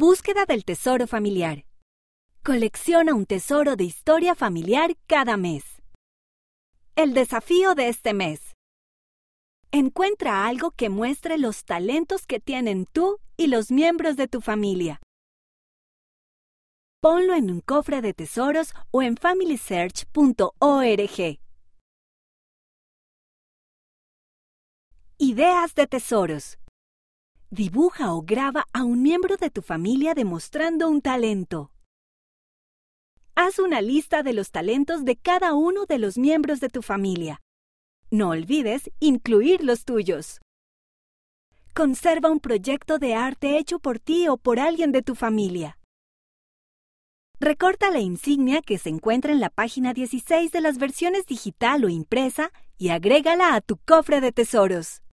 Búsqueda del tesoro familiar. Colecciona un tesoro de historia familiar cada mes. El desafío de este mes. Encuentra algo que muestre los talentos que tienen tú y los miembros de tu familia. Ponlo en un cofre de tesoros o en familysearch.org. Ideas de tesoros. Dibuja o graba a un miembro de tu familia demostrando un talento. Haz una lista de los talentos de cada uno de los miembros de tu familia. No olvides incluir los tuyos. Conserva un proyecto de arte hecho por ti o por alguien de tu familia. Recorta la insignia que se encuentra en la página 16 de las versiones digital o impresa y agrégala a tu cofre de tesoros.